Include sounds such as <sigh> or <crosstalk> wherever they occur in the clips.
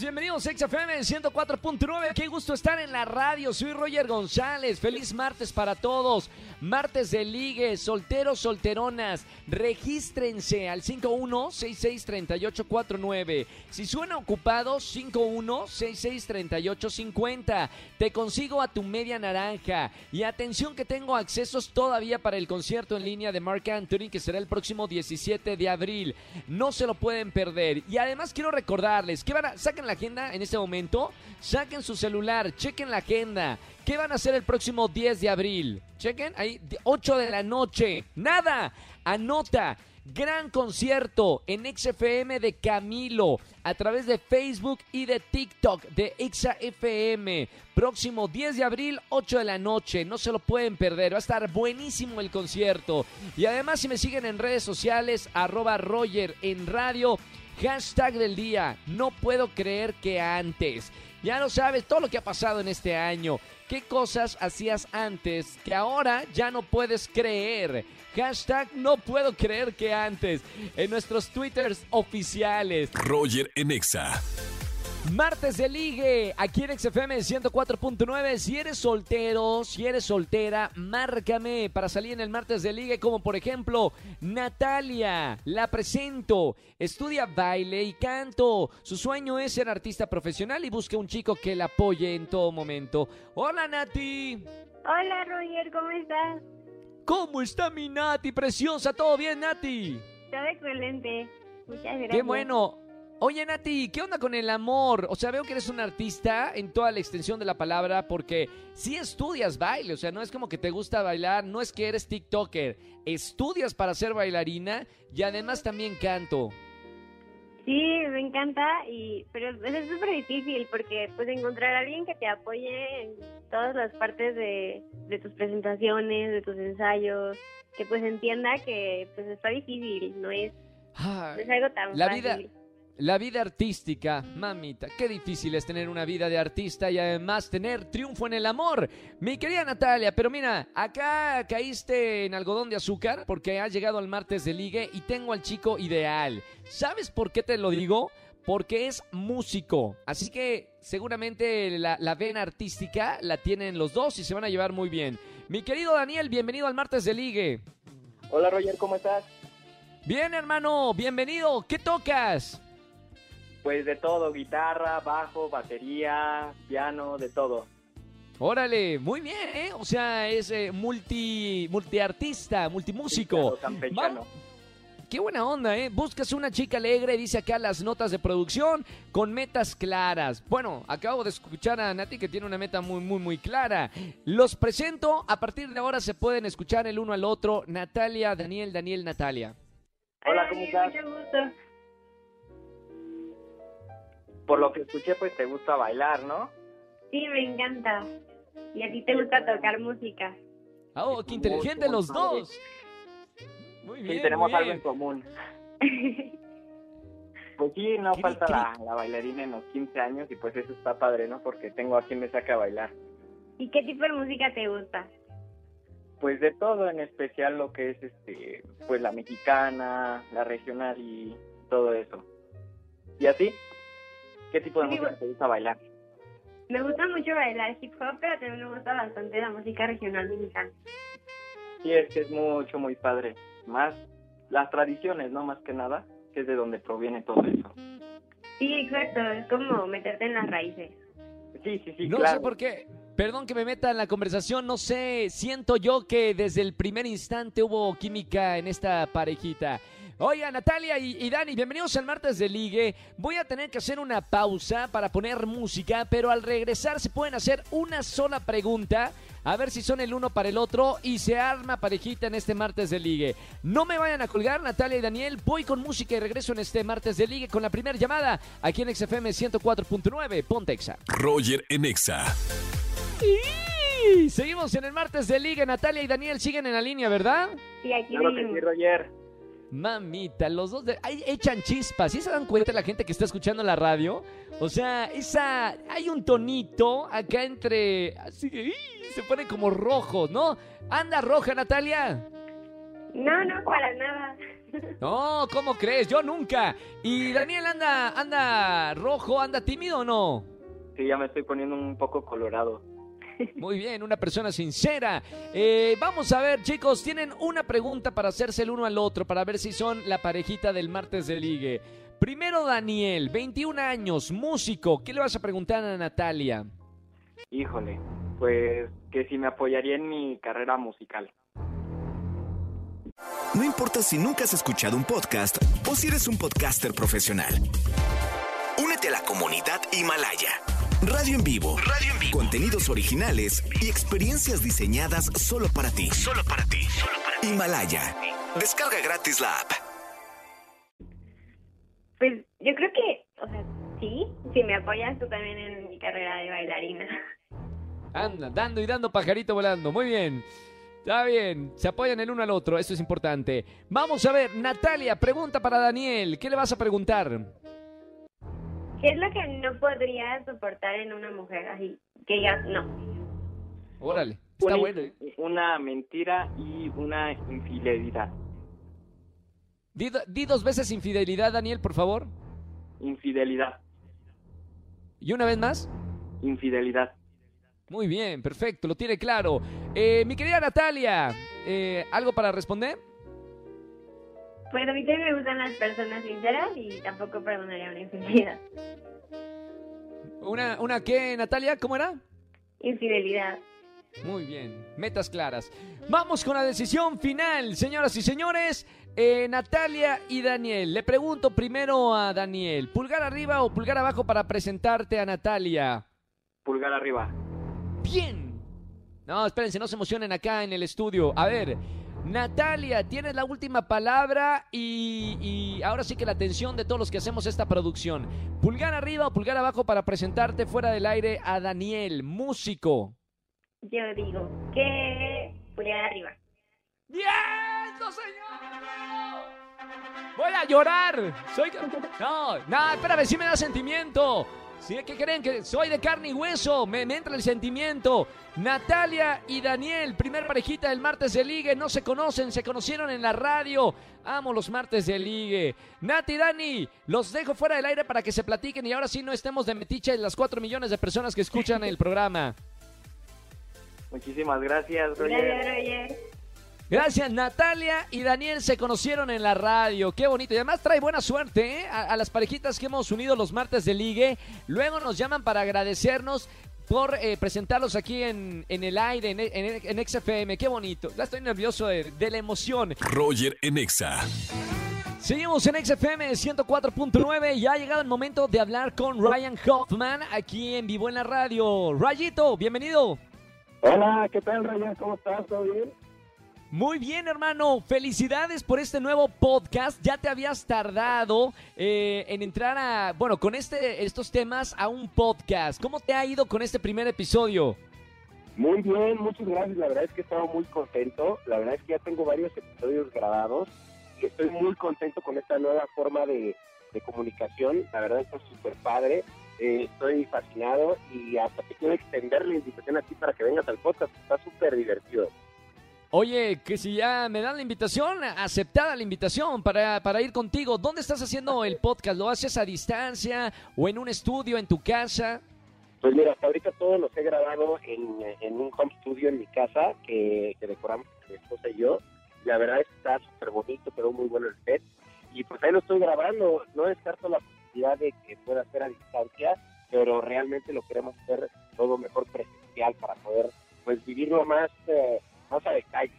bienvenidos a XFM 104.9. Qué gusto estar en la radio. Soy Roger González. Feliz martes para todos. Martes de ligue, solteros, solteronas. Regístrense al 51663849. Si suena ocupado, 51663850. Te consigo a tu media naranja. Y atención que tengo accesos todavía para el concierto en línea de Mark Anthony que será el próximo 17 de abril. No se lo pueden perder. Y además quiero recordarles que van a saquen la agenda en este momento, saquen su celular, chequen la agenda. ¿Qué van a hacer el próximo 10 de abril? Chequen, ahí, 8 de la noche. Nada, anota. Gran concierto en XFM de Camilo a través de Facebook y de TikTok de XFM. Próximo 10 de abril, 8 de la noche. No se lo pueden perder. Va a estar buenísimo el concierto. Y además, si me siguen en redes sociales, arroba Roger en radio. Hashtag del día, no puedo creer que antes. Ya lo sabes, todo lo que ha pasado en este año. ¿Qué cosas hacías antes que ahora ya no puedes creer? Hashtag no puedo creer que antes. En nuestros twitters oficiales. Roger en Exa. Martes de Ligue, aquí en XFM 104.9. Si eres soltero, si eres soltera, márcame para salir en el Martes de Ligue, como por ejemplo Natalia. La presento, estudia baile y canto. Su sueño es ser artista profesional y busca un chico que la apoye en todo momento. Hola Nati. Hola Roger, ¿cómo estás? ¿Cómo está mi Nati? Preciosa, ¿todo bien Nati? Todo excelente. Muchas gracias. Qué bueno. Oye, Nati, ¿qué onda con el amor? O sea, veo que eres un artista en toda la extensión de la palabra porque sí estudias baile, o sea, no es como que te gusta bailar, no es que eres TikToker, estudias para ser bailarina y además también canto. Sí, me encanta, y pero es súper difícil porque pues encontrar a alguien que te apoye en todas las partes de, de tus presentaciones, de tus ensayos, que pues entienda que pues está difícil, no es, no es algo tan la fácil. vida, la vida artística, mamita, qué difícil es tener una vida de artista y además tener triunfo en el amor. Mi querida Natalia, pero mira, acá caíste en algodón de azúcar porque has llegado al martes de ligue y tengo al chico ideal. ¿Sabes por qué te lo digo? Porque es músico. Así que seguramente la, la vena artística la tienen los dos y se van a llevar muy bien. Mi querido Daniel, bienvenido al martes de ligue. Hola Roger, ¿cómo estás? Bien, hermano, bienvenido. ¿Qué tocas? Pues de todo, guitarra, bajo, batería, piano, de todo. Órale, muy bien, ¿eh? O sea, es eh, multi, multiartista, multimúsico. Campechano. Qué buena onda, ¿eh? Buscas una chica alegre, dice acá las notas de producción, con metas claras. Bueno, acabo de escuchar a Nati que tiene una meta muy, muy, muy clara. Los presento, a partir de ahora se pueden escuchar el uno al otro. Natalia, Daniel, Daniel, Natalia. Hola, ¿cómo estás? Mucho gusto. Por lo que escuché, pues te gusta bailar, ¿no? Sí, me encanta. Y a ti te gusta tocar música. Oh, qué inteligente los dos. Muy bien, sí, tenemos muy algo en común. <laughs> Pues sí, no falta la, la bailarina en los 15 años y pues eso está padre, ¿no? Porque tengo a quien me saca a bailar. ¿Y qué tipo de música te gusta? Pues de todo, en especial lo que es, este, pues la mexicana, la regional y todo eso. ¿Y a ti? ¿Qué tipo de Sí, música te gusta bailar? Me gusta mucho bailar hip hop, pero también me gusta bastante la música regional mexicana. Sí, es que es mucho, muy padre. Más las tradiciones, ¿no? Más que nada, que es de donde proviene todo eso. Sí, exacto. Es como meterte en las raíces. Sí, sí, sí, no claro. sé por qué. Perdón que me meta en la conversación, no sé, siento yo que desde el primer instante hubo química en esta parejita. Oiga, Natalia y, y Dani, bienvenidos al martes de ligue. Voy a tener que hacer una pausa para poner música, pero al regresar se pueden hacer una sola pregunta. A ver si son el uno para el otro y se arma parejita en este martes de ligue. No me vayan a colgar, Natalia y Daniel. Voy con música y regreso en este martes de ligue con la primera llamada aquí en XFM 104.9. Pontexa. Roger en Exa. Y seguimos en el martes de liga. Natalia y Daniel siguen en la línea, ¿verdad? Sí, aquí Claro que seguimos. sí, Roger. Mamita, los dos de- ay, echan chispas. ¿Sí se dan cuenta la gente que está escuchando la radio? O sea, esa hay un tonito acá entre así que se pone como rojo, ¿no? Anda roja, Natalia. No, no, para nada. No, ¿cómo crees? Yo nunca. ¿Y Daniel anda anda rojo, anda tímido o no? Sí, ya me estoy poniendo un poco colorado. <laughs> Muy bien, una persona sincera. Eh, vamos a ver, chicos, tienen una pregunta para hacerse el uno al otro, para ver si son la parejita del martes de ligue. Primero, Daniel, 21 años, músico. ¿Qué le vas a preguntar a Natalia? Híjole, pues que si me apoyaría en mi carrera musical. No importa si nunca has escuchado un podcast o si eres un podcaster profesional. Únete a la comunidad Himalaya. Radio en vivo. Radio en vivo. Contenidos originales y experiencias diseñadas solo para ti. Solo para ti. Solo para ti. Himalaya. Descarga gratis la app. Pues yo creo que, o sea, sí, si me apoyas tú también en mi carrera de bailarina. Anda, dando y dando pajarito volando. Muy bien. Está bien, se apoyan el uno al otro, eso es importante. Vamos a ver, Natalia, pregunta para Daniel. ¿Qué le vas a preguntar? ¿Qué es lo que no podría soportar en una mujer así? Que digas, no. Órale, está Una- bueno. ¿eh? Una mentira y una infidelidad. Di dos veces infidelidad, Daniel, por favor. Infidelidad. ¿Y una vez más? Infidelidad. Muy bien, perfecto, lo tiene claro. Eh, mi querida Natalia, eh, ¿algo para responder? Pues a mí también me gustan las personas sinceras y tampoco perdonaría una infidelidad. ¿Una, una qué, Natalia? ¿Cómo era? Infidelidad. Muy bien, metas claras. Vamos con la decisión final, señoras y señores. Eh, Natalia y Daniel. Le pregunto primero a Daniel, ¿pulgar arriba o pulgar abajo para presentarte a Natalia? Pulgar arriba. Bien. No, espérense, no se emocionen acá en el estudio. A ver, Natalia, tienes la última palabra y, y ahora sí que la atención de todos los que hacemos esta producción. Pulgar arriba o pulgar abajo para presentarte fuera del aire a Daniel, músico. Yo digo que pulgar arriba. ¡Bien, no, señor! Voy a llorar. Soy... No, no, espérame, sí me da sentimiento. ¿Sí? ¿Qué creen? Que soy de carne y hueso. Me, me entra el sentimiento. Natalia y Daniel, primer parejita del martes de ligue. No se conocen, se conocieron en la radio. Amo los martes de ligue. Nati y Dani, los dejo fuera del aire para que se platiquen y ahora sí no estemos de metiche en las cuatro millones de personas que escuchan el programa. <laughs> Muchísimas gracias, Roger. Gracias, Roger. Gracias, Natalia y Daniel se conocieron en la radio. Qué bonito. Y además trae buena suerte ¿eh? a, a las parejitas que hemos unido los martes de ligue. Luego nos llaman para agradecernos por eh, presentarlos aquí en, en el aire, en, en, en XFM. Qué bonito. Ya estoy nervioso de, de la emoción. Roger en Exa. Seguimos en XFM 104.9 y ha llegado el momento de hablar con Ryan Hoffman aquí en vivo en la radio. Rayito, bienvenido. Hola, ¿qué tal, Ryan? ¿Cómo estás? ¿Todo bien? Muy bien, hermano. Felicidades por este nuevo podcast. Ya te habías tardado eh, en entrar a, bueno, con este, estos temas a un podcast. ¿Cómo te ha ido con este primer episodio? Muy bien, muchas gracias. La verdad es que he estado muy contento. La verdad es que ya tengo varios episodios grabados y estoy muy contento con esta nueva forma de, comunicación. La verdad está súper padre. Eh, estoy fascinado y hasta te quiero extender la invitación a ti para que vengas al podcast. Está súper divertido. Oye, que si ya me dan la invitación, aceptada la invitación para, para ir contigo. ¿Dónde estás haciendo el podcast? ¿Lo haces a distancia o en un estudio en tu casa? Pues mira, hasta ahorita todos los he grabado en, en un home studio en mi casa que, que decoramos mi esposa y yo. La verdad es que está súper bonito, quedó muy bueno el set. Y pues ahí lo estoy grabando. No descarto la posibilidad de que pueda ser a distancia, pero realmente lo queremos hacer todo mejor presencial para poder pues vivirlo más, eh, más a detalle.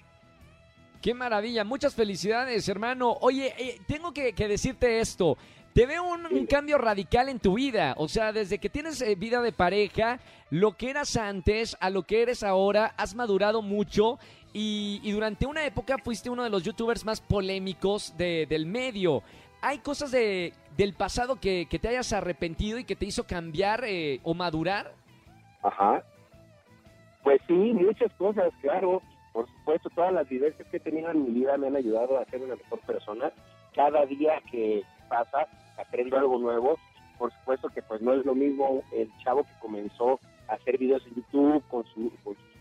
Qué maravilla, muchas felicidades, hermano. Oye, eh, tengo que, que decirte esto. Te veo un, un cambio radical en tu vida. O sea, desde que tienes eh, vida de pareja, lo que eras antes a lo que eres ahora, has madurado mucho. Y, y durante una época fuiste uno de los youtubers más polémicos de- del medio. ¿Hay cosas de, del pasado que, que te hayas arrepentido y que te hizo cambiar eh, o madurar? Ajá. Pues sí, muchas cosas, claro. Por supuesto, todas las vivencias que he tenido en mi vida me han ayudado a ser una mejor persona. Cada día que pasa aprendo algo nuevo. Por supuesto que pues no es lo mismo el chavo que comenzó a hacer videos en YouTube con su,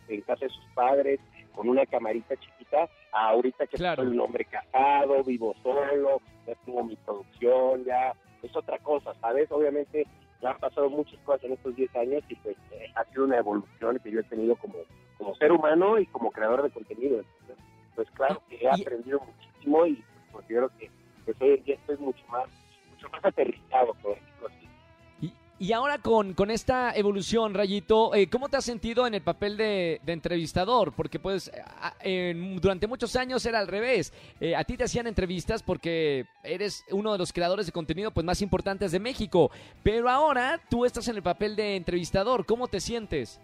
en casa de sus padres, con una camarita chiquita, a ahorita que Claro. soy un hombre casado, vivo solo, ya tengo mi producción, ya es otra cosa, ¿sabes? Obviamente ya han pasado muchas cosas en estos 10 años y pues eh, ha sido una evolución que yo he tenido como, como ser humano y como creador de contenido. Entonces, pues claro que he aprendido muchísimo y considero que pues, hoy en día estoy mucho más, mucho más aterrizado, por así. Y, ahora con, con esta evolución, Rayito, eh, ¿cómo te has sentido en el papel de, de entrevistador? Porque pues durante muchos años era al revés. Eh, a ti te hacían entrevistas porque eres uno de los creadores de contenido pues más importantes de México. Pero ahora tú estás en el papel de entrevistador. ¿Cómo te sientes?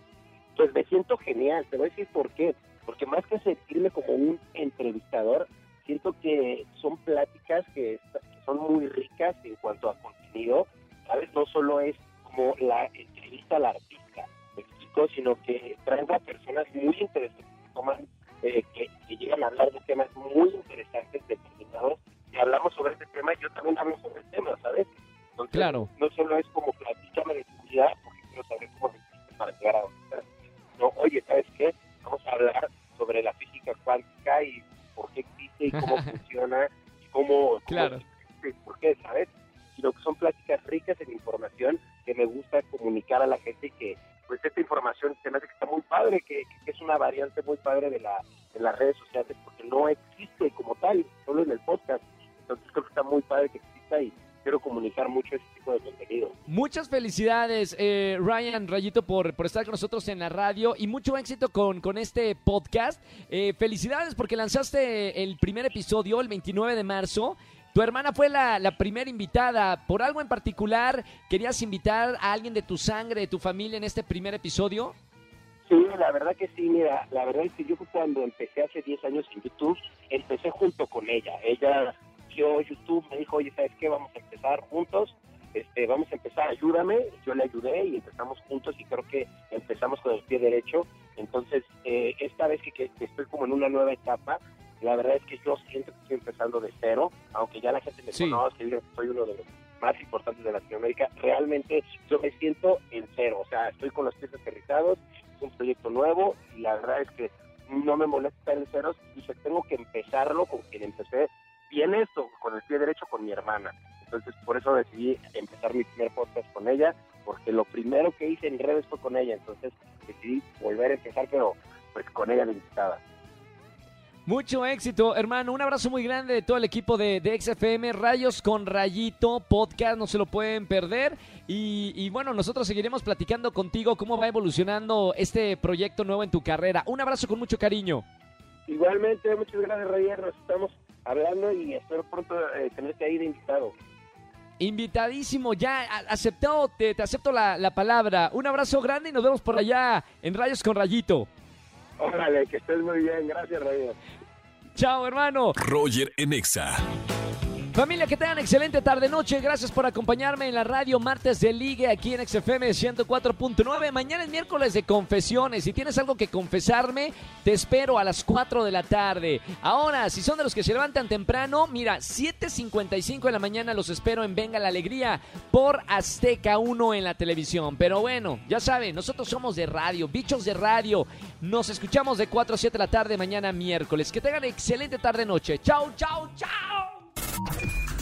Pues me siento genial, te voy a decir por qué. Porque más que sentirme como un entrevistador, siento que son pláticas que, son muy ricas en cuanto a contenido, ¿sabes? No solo es como la entrevista al artista, me explico, sino que traigo a personas muy interesantes que toman, eh, que, que llegan a hablar de temas muy interesantes, determinados, y hablamos sobre este tema y yo también hablo sobre el tema, ¿sabes? Entonces, Claro. no solo es como platícame de tu vida, porque quiero saber cómo para llegar a donde estás. No, oye, ¿sabes qué? Vamos a hablar sobre la física cuántica y por qué existe y cómo <laughs> funciona y cómo, cómo Claro. existe y por qué, ¿sabes? Sino que son pláticas ricas en información que me gusta comunicar a la gente y que pues esta información se me hace que está muy padre, que, que es una variante muy padre de, la, de las redes sociales porque no existe como tal, solo en el podcast. Entonces creo que está muy padre que exista y quiero comunicar mucho ese tipo de contenido. Muchas felicidades, eh, Ryan Rayito, por, por estar con nosotros en la radio y mucho éxito con, con este podcast. Eh, felicidades porque lanzaste el primer episodio el 29 de marzo. Tu hermana fue la, la primera invitada. ¿Por algo en particular querías invitar a alguien de tu sangre, de tu familia en este primer episodio? Sí, la verdad que sí, mira, la verdad es que yo cuando empecé hace 10 años en YouTube, empecé junto con ella. Ella YouTube, me dijo, oye, ¿sabes qué? Vamos a empezar juntos, este, vamos a empezar, ayúdame. Yo le ayudé y empezamos juntos y creo que empezamos con el pie derecho. Entonces, eh, esta vez que, que estoy como en una nueva etapa, la verdad es que yo siento que estoy empezando de cero, aunque ya la gente me Sí. conoce, diga que soy uno de los más importantes de Latinoamérica, realmente yo me siento en cero, o sea, estoy con los pies aterrizados, es un proyecto nuevo y la verdad es que no me molesta estar en ceros, dije, tengo que empezarlo con quien empecé bien esto, con el pie derecho con mi hermana. Entonces, por eso decidí empezar mi primer podcast con ella, porque lo primero que hice en redes fue con ella, entonces decidí volver a empezar, pero pues con ella de invitada. Mucho éxito, hermano. Un abrazo muy grande de todo el equipo de, de XFM, Rayos con Rayito, podcast, no se lo pueden perder. Y, y bueno, nosotros seguiremos platicando contigo cómo va evolucionando este proyecto nuevo en tu carrera. Un abrazo con mucho cariño. Igualmente, muchas gracias, Roger, nos estamos hablando y espero pronto eh, tenerte ahí de invitado. Invitadísimo, ya aceptado, te, te acepto la, la palabra. Un abrazo grande y nos vemos por allá en Rayos con Rayito. Órale, que estés muy bien, gracias, Roger. Chao, hermano. Roger en Exa. Familia, que tengan excelente tarde-noche. Gracias por acompañarme en la radio Martes de Ligue aquí en XFM 104.9. Mañana es miércoles de confesiones. Si tienes algo que confesarme, te espero a las 4 de la tarde. Ahora, si son de los que se levantan temprano, mira, 7.55 de la mañana los espero en Venga la Alegría por Azteca 1 en la televisión. Pero bueno, ya saben, nosotros somos de radio, bichos de radio. Nos escuchamos de 4 a 7 de la tarde mañana miércoles. Que tengan excelente tarde-noche. Chao, chao, chao.